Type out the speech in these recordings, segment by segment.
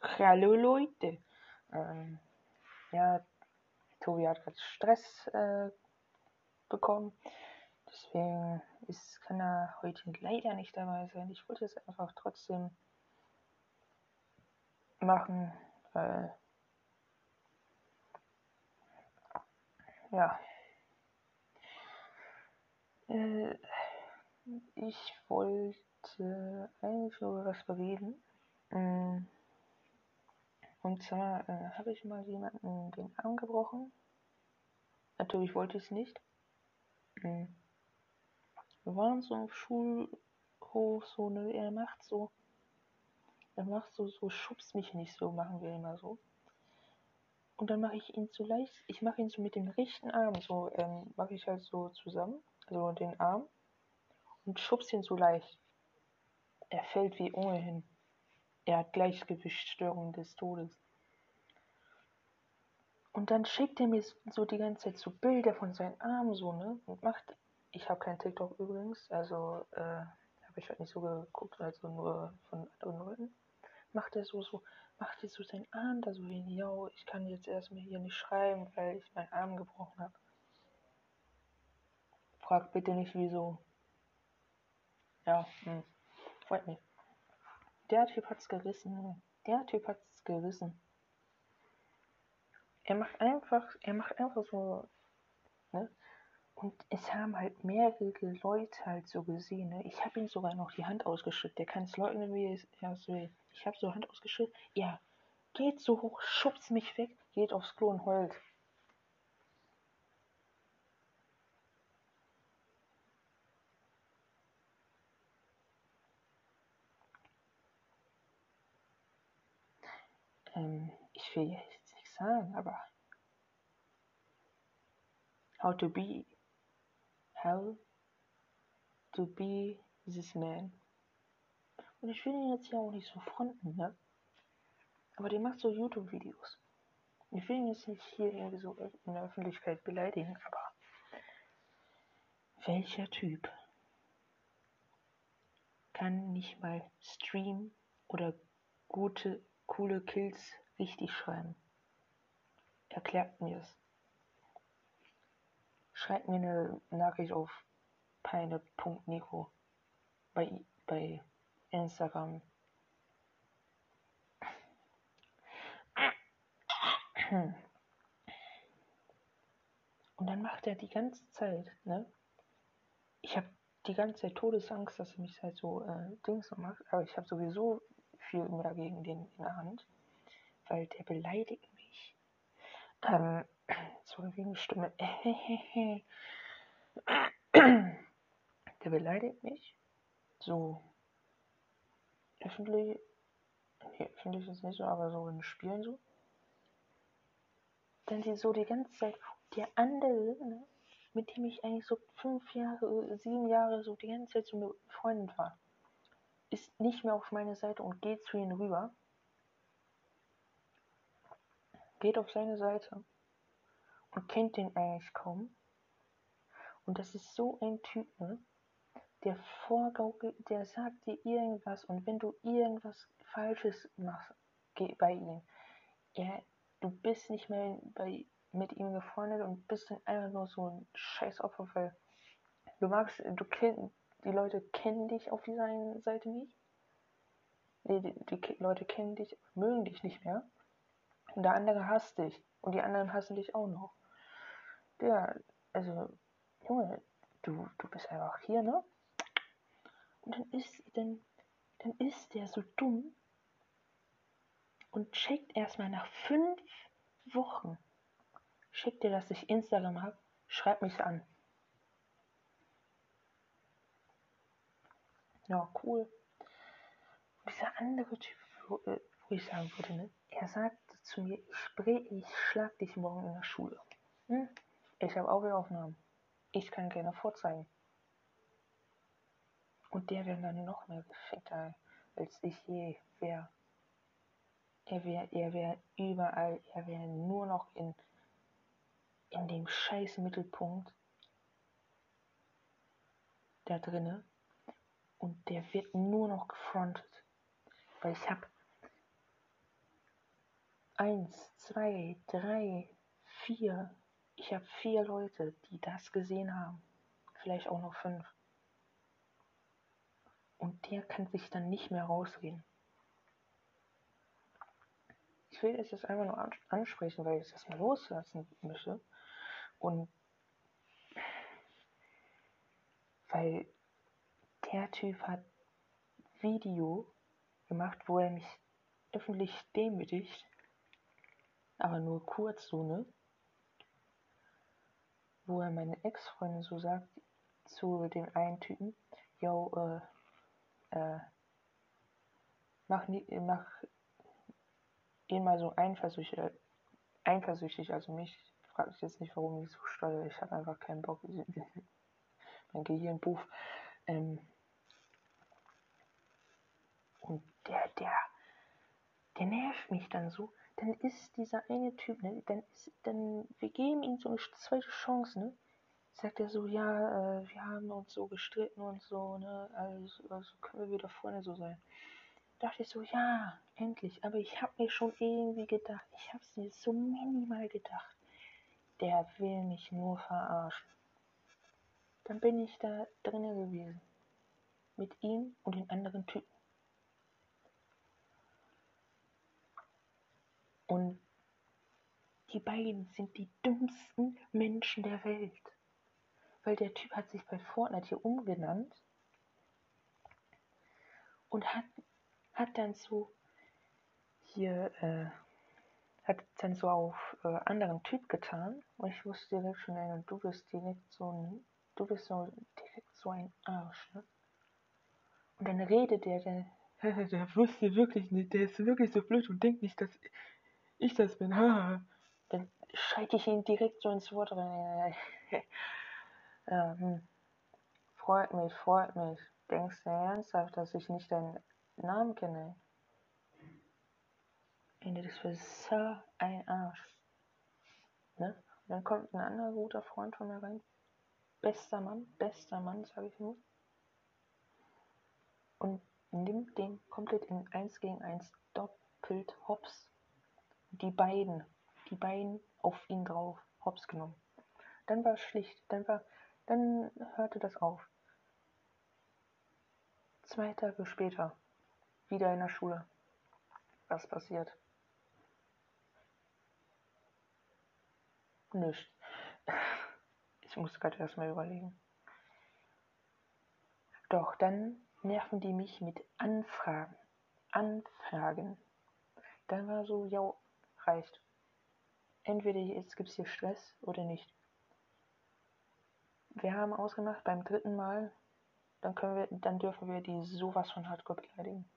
Hallo Leute. Ähm, ja, Tobi hat gerade Stress äh, bekommen. Deswegen ist, kann er heute leider nicht dabei sein. Ich wollte es einfach trotzdem machen, weil ja. Äh, ich wollte eigentlich über was bereden. Mm. Und zwar äh, habe ich mal jemanden den Arm gebrochen. Natürlich wollte ich es nicht. Mhm. Wir waren so im Schulhof, so, ne, er macht so, er macht so, so, schubst mich nicht so, machen wir immer so. Und dann mache ich ihn so leicht, ich mache ihn so mit dem rechten Arm, so, ähm, mache ich halt so zusammen, also den Arm, und schubst ihn so leicht. Er fällt wie ohnehin. Er hat Gleichgewichtsstörungen des Todes. Und dann schickt er mir so die ganze Zeit so Bilder von seinen Armen so, ne? Und macht. Ich habe kein TikTok übrigens, also äh, habe ich halt nicht so geguckt, also nur von anderen Leuten. Macht er so, so, macht er so seinen Arm da so hin, yo, ich kann jetzt erstmal hier nicht schreiben, weil ich meinen Arm gebrochen habe. Frag bitte nicht wieso. Ja, hm. freut mich. Der Typ hat's gerissen. Der Typ hat's gerissen. Er macht einfach, er macht einfach so, ne? Und es haben halt mehrere Leute halt so gesehen, ne? Ich habe ihm sogar noch die Hand ausgeschüttet. Der kann es leugnen, wie es er will. Ich habe so Hand ausgeschüttet. Ja, geht so hoch, schubst mich weg, geht aufs Klo und heult. Ähm, ich will jetzt nichts sagen, aber how to be, how to be this man. Und ich will ihn jetzt ja auch nicht so fronten, ne? Aber der macht so YouTube-Videos. Ich will ihn jetzt nicht hier irgendwie so in der Öffentlichkeit beleidigen, aber welcher Typ kann nicht mal streamen oder gute coole Kills richtig schreiben. Erklärt mir es. Schreibt mir eine Nachricht auf peine.nico bei, bei Instagram. Und dann macht er die ganze Zeit, ne? Ich habe die ganze Zeit Todesangst, dass er mich halt so äh, Dings macht, aber ich habe sowieso viel mehr gegen den in der Hand, weil der beleidigt mich. Ähm, sorry wegen Stimme. der beleidigt mich. So öffentlich. Nee, öffentlich ist nicht so, aber so in Spielen so. Dann die so die ganze Zeit. Der andere, ne, mit dem ich eigentlich so fünf Jahre, sieben Jahre so die ganze Zeit so befreundet war ist nicht mehr auf meine Seite und geht zu ihm rüber. Geht auf seine Seite und kennt den eigentlich kaum. Und das ist so ein Typ, ne? Der vorgaukelt, der sagt dir irgendwas und wenn du irgendwas Falsches machst bei ihm, er, du bist nicht mehr bei, mit ihm befreundet und bist dann einfach nur so ein scheiß Opfer, weil du magst, du kennst, die Leute kennen dich auf dieser Seite nicht. Nee, die, die Leute kennen dich, mögen dich nicht mehr. Und der andere hasst dich. Und die anderen hassen dich auch noch. Der, also, Junge, du, du bist einfach hier, ne? Und dann ist, dann, dann ist der so dumm und checkt erstmal nach fünf Wochen, schickt dir, dass ich Instagram habe, schreibt mich an. Ja, cool. Und dieser andere Typ, wo, äh, wo ich sagen würde, ne, er sagte zu mir, ich, spray, ich schlag dich morgen in der Schule. Hm? Ich habe Audioaufnahmen. Ich kann gerne vorzeigen. Und der wäre dann noch mehr gefickter, als ich je wäre. Er wäre er wär überall, er wäre nur noch in, in dem scheiß Mittelpunkt da drinne und der wird nur noch gefrontet. Weil ich habe eins, zwei, drei, vier. Ich habe vier Leute, die das gesehen haben. Vielleicht auch noch fünf. Und der kann sich dann nicht mehr rausreden. Ich will das jetzt einfach nur ansprechen, weil ich das mal loslassen möchte. Und weil der Typ hat Video gemacht, wo er mich öffentlich demütigt. Aber nur kurz so, ne? Wo er meine Ex-Freundin so sagt zu dem einen Typen, yo, äh, äh, mach, nie, mach ihn mal so eifersüchtig, eifersüchtig, also mich, frage ich jetzt nicht, warum ich so steuere, ich habe einfach keinen Bock, mein Gehirn buff, ähm, und der, der, der nervt mich dann so. Dann ist dieser eine Typ, ne, dann ist, dann, wir geben ihm so eine zweite Chance, ne? Sagt er so, ja, äh, wir haben uns so gestritten und so, ne? Also, also können wir wieder vorne so sein. Da dachte ich so, ja, endlich. Aber ich habe mir schon irgendwie gedacht, ich habe es mir so minimal gedacht, der will mich nur verarschen. Dann bin ich da drinnen gewesen. Mit ihm und den anderen Typen. Und die beiden sind die dümmsten Menschen der Welt. Weil der Typ hat sich bei Fortnite hier umgenannt und hat, hat dann so hier, äh, hat dann so auf äh, anderen Typ getan. Und ich wusste direkt schon, ey, du bist direkt so ein, du bist so direkt so ein Arsch, ne? Und dann redet der, der, der wusste wirklich nicht, der ist wirklich so blöd und denkt nicht, dass ich das bin. Dann schalte ich ihn direkt so ins Wort rein. ja, hm. Freut mich, freut mich. Denkst du ernsthaft, dass ich nicht deinen Namen kenne? Ende, das war so ein Arsch. Ne? Und dann kommt ein anderer guter Freund von mir rein. Bester Mann, bester Mann, sage ich nur. Und nimmt den komplett in 1 gegen 1 doppelt hops die beiden, die beiden auf ihn drauf, hops genommen. Dann war es schlicht, dann war, dann hörte das auf. Zwei Tage später, wieder in der Schule. Was passiert? Nicht. Ich muss gerade erstmal überlegen. Doch dann nerven die mich mit Anfragen. Anfragen. Dann war so, ja, reicht. Entweder jetzt gibt es hier Stress oder nicht. Wir haben ausgemacht, beim dritten Mal, dann können wir, dann dürfen wir die sowas von Hardcore beleidigen.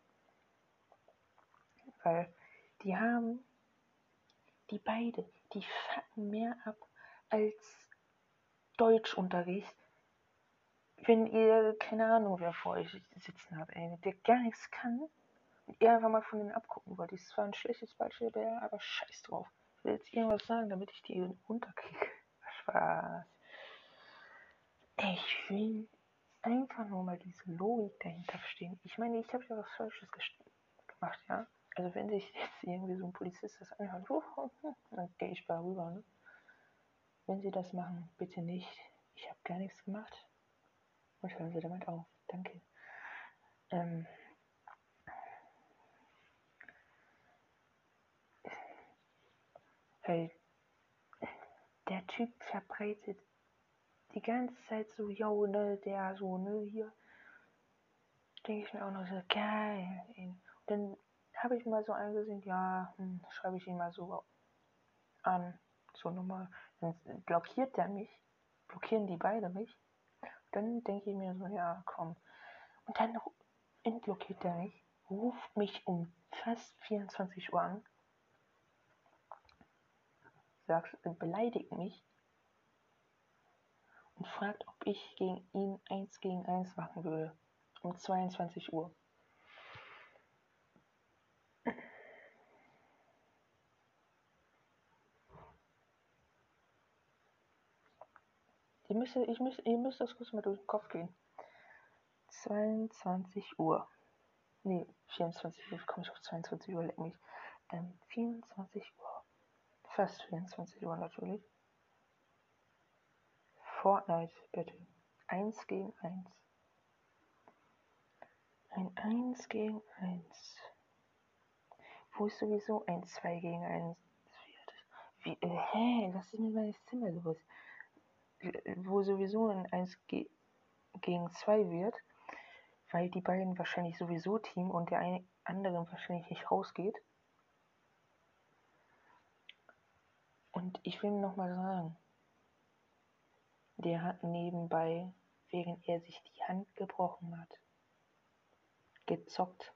Weil die haben, die beide, die fucken mehr ab als Deutschunterricht. Wenn ihr, keine Ahnung, wer vor euch sitzen habt, der gar nichts kann, ihr einfach mal von denen abgucken wollt. Das war ein schlechtes Beispiel, aber scheiß drauf. Ich will jetzt irgendwas sagen, damit ich die runterkriege. Spaß. Ich will einfach nur mal diese Logik dahinter verstehen. Ich meine, ich habe ja was Falsches gemacht, ja. Also wenn sich jetzt irgendwie so ein Polizist das anhört, dann gehe ich mal rüber, ne? Wenn Sie das machen, bitte nicht. Ich habe gar nichts gemacht. Und hören Sie damit auf. Danke. Ähm, Weil der Typ verbreitet die ganze Zeit so, yo, ne, der so, ne, hier. Denke ich mir auch noch so, geil. Und dann habe ich mal so eingesehen, ja, hm, schreibe ich ihn mal so an, so nochmal. Dann blockiert der mich, blockieren die beide mich. Dann denke ich mir so, ja, komm. Und dann entblockiert der mich, ruft mich um fast 24 Uhr an sagt, beleidigt mich und fragt, ob ich gegen ihn eins gegen eins machen würde. Um 22 Uhr. Ihr müsst, ich müsst, ihr müsst das kurz mal durch den Kopf gehen. 22 Uhr. Nee, 24 Uhr, komme ich auf 22 Uhr, leck mich. ähm, 24 Uhr, fast 24 Uhr natürlich. Fortnite, bitte. 1 gegen 1. Ein 1 gegen 1. Wo ist sowieso ein 2 gegen 1 wird. Wie, äh, hä? Was ist mit meinem Zimmer los? Wo sowieso ein 1 ge gegen 2 wird, weil die beiden wahrscheinlich sowieso Team und der eine andere wahrscheinlich nicht rausgeht. Und ich will nochmal sagen, der hat nebenbei, während er sich die Hand gebrochen hat, gezockt.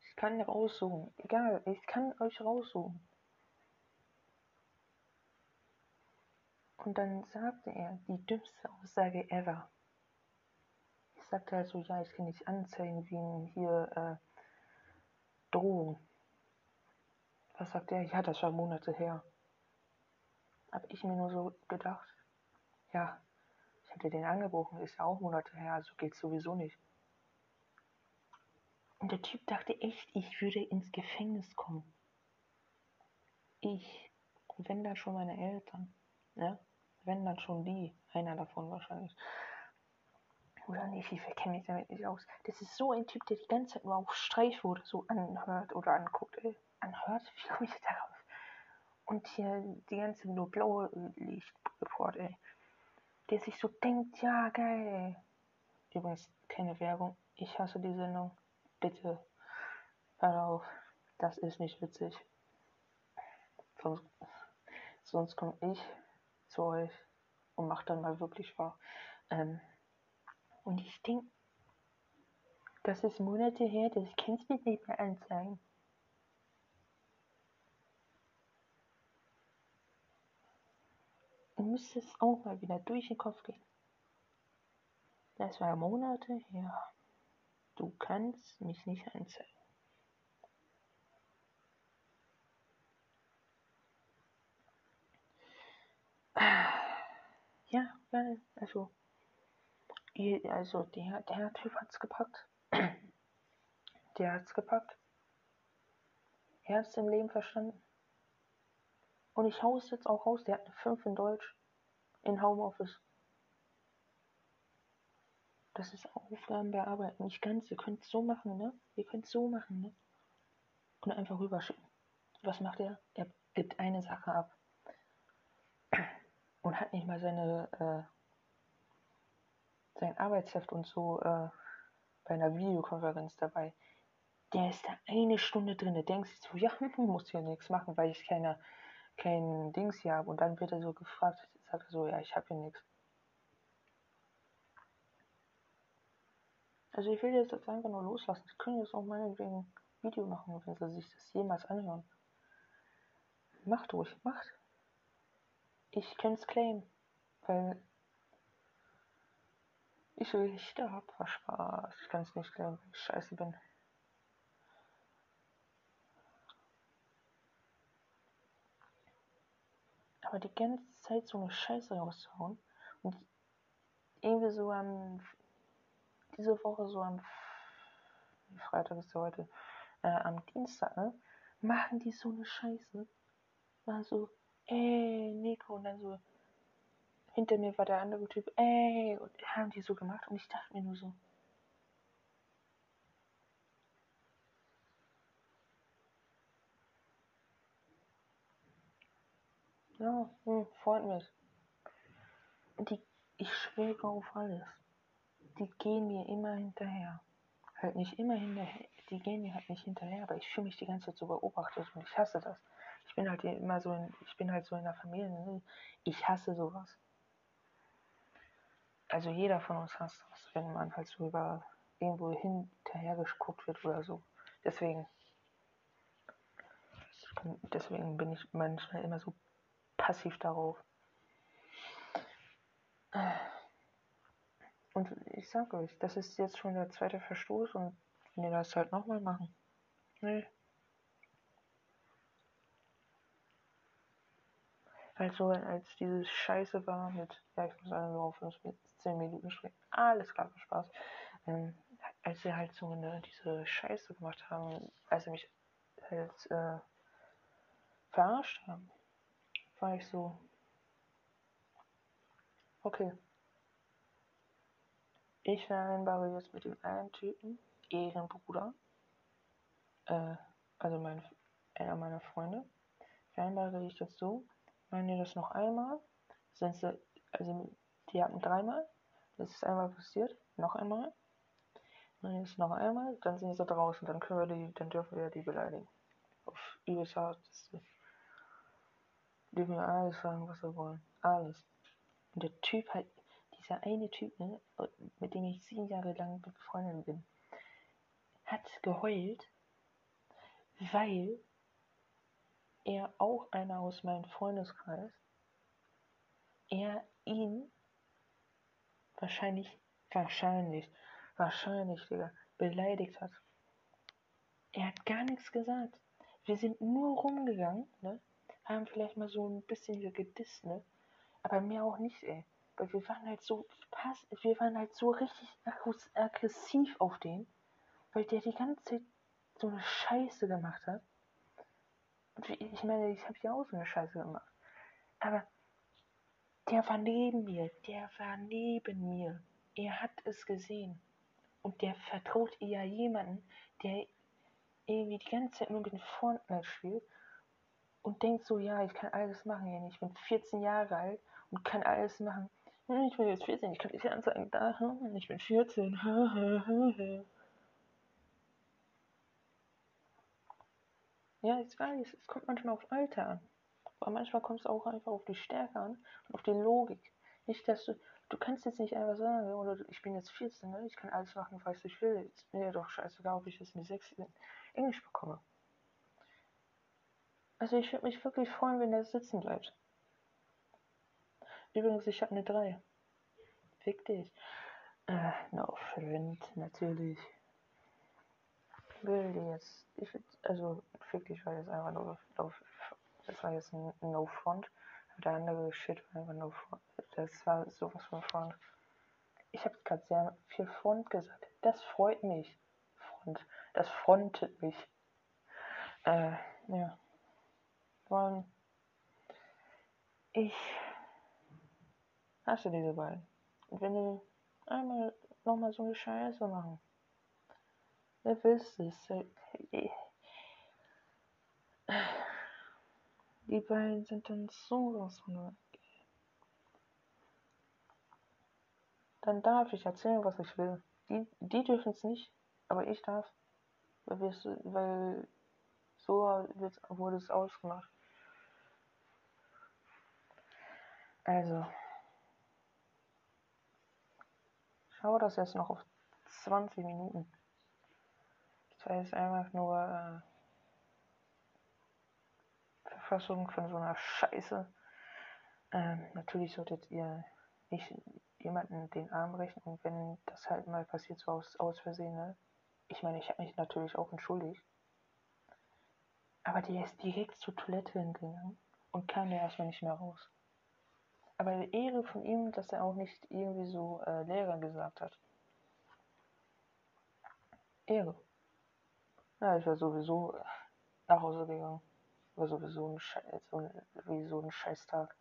Ich kann raussuchen. Egal, ich kann euch raussuchen. Und dann sagte er die dümmste Aussage ever. Ich sagte halt so, ja, ich kann nicht anzeigen wegen hier äh, Drohung. Was sagt er? Ja, das war Monate her. Hab ich mir nur so gedacht, ja, ich hatte den angebrochen, ist ja auch Monate her, also geht's sowieso nicht. Und der Typ dachte echt, ich würde ins Gefängnis kommen. Ich, wenn dann schon meine Eltern, ne? Wenn dann schon die, einer davon wahrscheinlich. Oder nicht, ich kenne mich damit nicht aus. Das ist so ein Typ, der die ganze Zeit nur auf Streich wurde, so anhört oder anguckt. Ey. Anhört? Wie komme ich darauf? Und hier die ganze nur blaue Lichtreport, ey. Der sich so denkt, ja, geil, ey. Übrigens, keine Werbung. Ich hasse die Sendung bitte hör auf, das ist nicht witzig. Sonst, sonst komme ich zu euch und mache dann mal wirklich wahr. Ähm, und ich denke, das ist Monate her, das kannst du nicht mehr anzeigen. Du müsstest auch mal wieder durch den Kopf gehen. Das war Monate her. Du kannst mich nicht anzeigen. Ja, geil. Also, also der, der Typ hat's gepackt. Der hat's gepackt. Er hat's im Leben verstanden. Und ich hau es jetzt auch raus. Der hat eine 5 in Deutsch. In Homeoffice. Das ist Aufgaben bearbeiten. Nicht ganz. Ihr könnt es so machen, ne? Ihr könnt es so machen, ne? Und einfach rüberschicken. Was macht er? Er gibt eine Sache ab. Und hat nicht mal seine, äh, sein Arbeitsheft und so äh, bei einer Videokonferenz dabei. Der ist da eine Stunde drin. Der denkt sich so, ja, muss hier nichts machen, weil ich keine, kein Dings hier habe. Und dann wird er so gefragt, sagt er so, ja, ich habe hier nichts. Also ich will jetzt einfach nur loslassen. Sie können jetzt auch meinetwegen ein Video machen, wenn sie sich das jemals anhören. Macht ruhig, macht. Ich kann es claimen, weil ich so Rechte habe. War Spaß. Ich kann es nicht claimen, weil ich scheiße bin. Aber die ganze Zeit so eine Scheiße rauszuhauen und irgendwie so am diese Woche so am Freitag ist ja heute, äh, am Dienstag, ne, machen die so eine Scheiße. War so, ey, Nico, und dann so, hinter mir war der andere Typ, ey, und haben die so gemacht und ich dachte mir nur so, ja, hm, freut mich. Die, ich schwöre auf alles die gehen mir immer hinterher. Halt nicht immer hinterher, die gehen mir halt nicht hinterher, aber ich fühle mich die ganze Zeit so beobachtet und ich hasse das. Ich bin halt immer so in, ich bin halt so in der Familie, ne? ich hasse sowas. Also jeder von uns hasst das, wenn man halt so über irgendwo hinterher geguckt wird oder so. Deswegen, deswegen bin ich manchmal immer so passiv darauf. Und ich sag euch, das ist jetzt schon der zweite Verstoß und wenn ihr das halt nochmal machen. Nee. Also als dieses Scheiße war mit, ja ich muss sagen, nur auf 10 Minuten sprechen, alles klar, Spaß. Ähm, als sie halt so eine, diese Scheiße gemacht haben, als sie mich halt äh, verarscht haben, war ich so, okay. Ich vereinbare jetzt mit dem einen Typen, Ehrenbruder, äh, also mein, einer meiner Freunde, vereinbare ich das so, die das noch einmal, sind sie, also die hatten dreimal, das ist einmal passiert, noch einmal, die das noch einmal, dann sind sie draußen, dann können wir die, dann dürfen wir die beleidigen. Auf übelst harteste. Dürfen wir alles sagen, was wir wollen. Alles. Und der Typ halt, dieser eine Typ, ne, mit dem ich sieben Jahre lang befreundet bin, hat geheult, weil er auch einer aus meinem Freundeskreis, er ihn wahrscheinlich, wahrscheinlich, wahrscheinlich, Digga, beleidigt hat. Er hat gar nichts gesagt. Wir sind nur rumgegangen, ne? Haben vielleicht mal so ein bisschen gedisst, ne? Aber mehr auch nicht, ey. Weil wir waren halt so pass wir waren halt so richtig aggressiv auf den, weil der die ganze Zeit so eine Scheiße gemacht hat. Und ich meine, ich habe ja auch so eine Scheiße gemacht. Aber der war neben mir, der war neben mir. Er hat es gesehen. Und der vertraut eher jemanden, der irgendwie die ganze Zeit nur mit Fortnite spielt und denkt so, ja, ich kann alles machen. Ich bin 14 Jahre alt und kann alles machen. Ich bin jetzt 14, ich kann dich anzeigen. Da, hm, ich bin 14. Ja, ich weiß, es kommt manchmal auf Alter an. Aber manchmal kommt es auch einfach auf die Stärke an und auf die Logik. Nicht, dass du, du kannst jetzt nicht einfach sagen, oder ich bin jetzt 14, ne? ich kann alles machen, was ich will. Ist mir doch scheißegal, ob ich jetzt mit 6 Englisch bekomme. Also ich würde mich wirklich freuen, wenn der sitzen bleibt. Übrigens, ich habe eine 3. Fick dich. Äh, no friend, natürlich. Will jetzt. Ich würd, also, fick dich war jetzt einfach nur. Das war jetzt ein No Front. Der andere Shit war einfach No Front. Das war sowas von Front. Ich habe gerade sehr viel Front gesagt. Das freut mich. Front. Das frontet mich. Äh, ja. Wollen. Ich hast du diese beiden. Und wenn die einmal nochmal so eine Scheiße machen, wer willst es? Die beiden sind dann sowas von Dann darf ich erzählen, was ich will. Die, die dürfen es nicht, aber ich darf. Weil, weil so wurde es ausgemacht. Also. schaue das jetzt noch auf 20 Minuten. Das jetzt einfach nur äh, Verfassung von so einer Scheiße. Ähm, natürlich solltet ihr nicht jemanden den Arm brechen und wenn das halt mal passiert, so aus, aus Versehen, ne? Ich meine, ich habe mich natürlich auch entschuldigt. Aber der ist direkt zur Toilette hingegangen und kam da erstmal nicht mehr raus. Aber Ehre von ihm, dass er auch nicht irgendwie so äh, Lehrer gesagt hat. Ehre. Ja, ich war sowieso äh, nach Hause gegangen. War sowieso ein, Scheiß, so ein, wie so ein Scheißtag.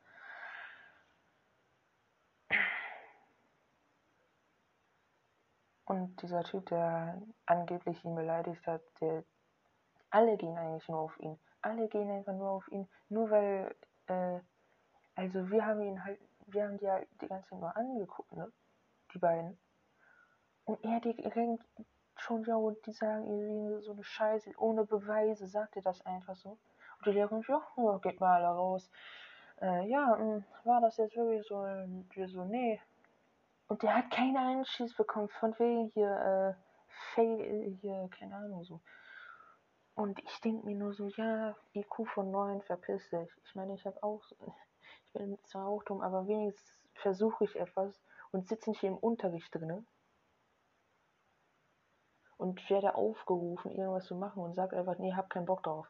Und dieser Typ, der angeblich ihn beleidigt hat, der alle gehen eigentlich nur auf ihn. Alle gehen einfach nur auf ihn, nur weil äh, also wir haben ihn halt, wir haben die halt die ganze Zeit nur angeguckt, ne? Die beiden. Und er direkt schon, ja, und die sagen irgendwie so eine Scheiße, ohne Beweise, sagt er das einfach so. Und die Lehrerin, ja, geht mal alle raus. Äh, ja, mh, hm, war das jetzt wirklich so, wir so, nee. Und der hat keine Einschiss bekommen, von wegen hier, äh, Fail, hier, keine Ahnung, so. Und ich denke mir nur so, ja, IQ von 9, verpiss dich. Ich meine, ich habe auch, bin zwar auch dumm, aber wenigstens versuche ich etwas und sitze nicht im Unterricht drin und werde aufgerufen, irgendwas zu machen und sage einfach, nee, hab keinen Bock drauf.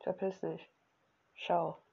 Verpiss dich. Ciao.